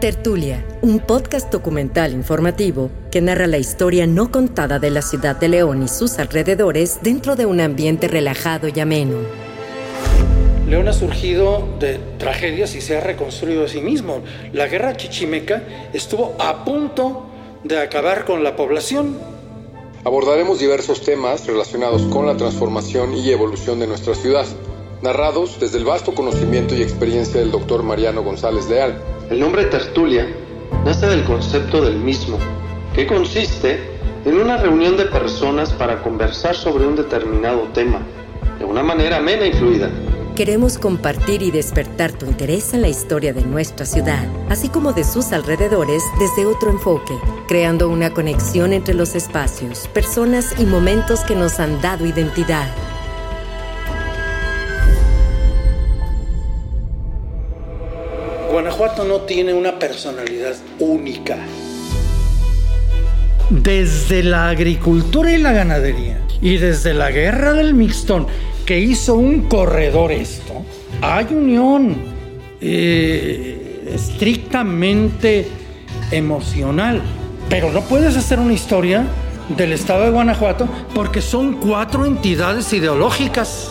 Tertulia, un podcast documental informativo que narra la historia no contada de la ciudad de León y sus alrededores dentro de un ambiente relajado y ameno. León ha surgido de tragedias y se ha reconstruido a sí mismo. La guerra chichimeca estuvo a punto de acabar con la población. Abordaremos diversos temas relacionados con la transformación y evolución de nuestra ciudad, narrados desde el vasto conocimiento y experiencia del doctor Mariano González Leal el nombre tertulia nace del concepto del mismo, que consiste en una reunión de personas para conversar sobre un determinado tema, de una manera amena y fluida. Queremos compartir y despertar tu interés en la historia de nuestra ciudad, así como de sus alrededores desde otro enfoque, creando una conexión entre los espacios, personas y momentos que nos han dado identidad. Guanajuato no tiene una personalidad única. Desde la agricultura y la ganadería y desde la guerra del mixtón que hizo un corredor esto, hay unión eh, estrictamente emocional. Pero no puedes hacer una historia del estado de Guanajuato porque son cuatro entidades ideológicas.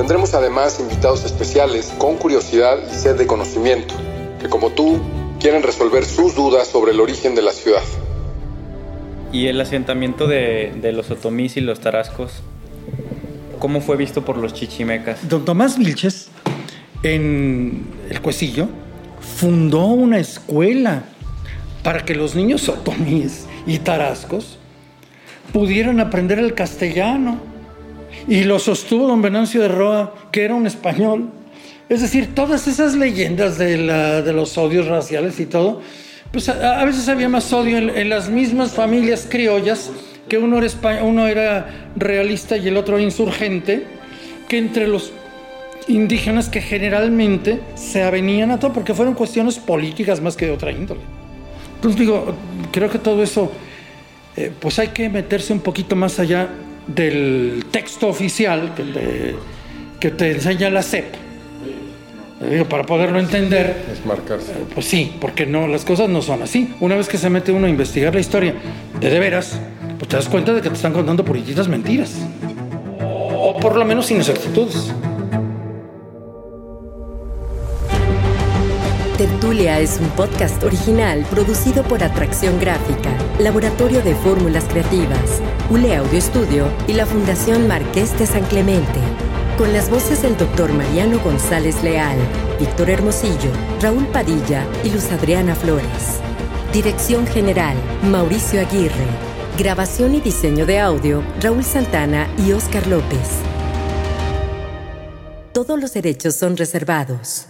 Tendremos además invitados especiales con curiosidad y sed de conocimiento, que como tú quieren resolver sus dudas sobre el origen de la ciudad. Y el asentamiento de, los otomís y los tarascos, ¿cómo fue visto por los chichimecas? Don Tomás Vilches, en el Cuecillo, fundó una escuela para que los niños otomíes y tarascos pudieran aprender el castellano y lo sostuvo don Venancio de Roa, que era un español. Es decir, todas esas leyendas de, los odios raciales y todo, pues a, veces había más odio en, las mismas familias criollas, que uno era, uno era realista y el otro insurgente, que entre los indígenas que generalmente se avenían a todo, porque fueron cuestiones políticas más que de otra índole. Entonces digo, creo que todo eso, eh, pues hay que meterse un poquito más allá del texto oficial que te, enseña la CEP. para poderlo entender. Es marcarse. Eh, pues sí, porque no, las cosas no son así. Una vez que se mete uno a investigar la historia de de veras, pues te das cuenta de que te están contando purillitas mentiras. O por lo menos inexactitudes. Es un podcast original producido por Atracción Gráfica, Laboratorio de Fórmulas Creativas, ULE Audio Estudio y la Fundación Marqués de San Clemente. Con las voces del doctor Mariano González Leal, Víctor Hermosillo, Raúl Padilla y Luz Adriana Flores. Dirección General, Mauricio Aguirre. Grabación y diseño de audio, Raúl Santana y Oscar López. Todos los derechos son reservados.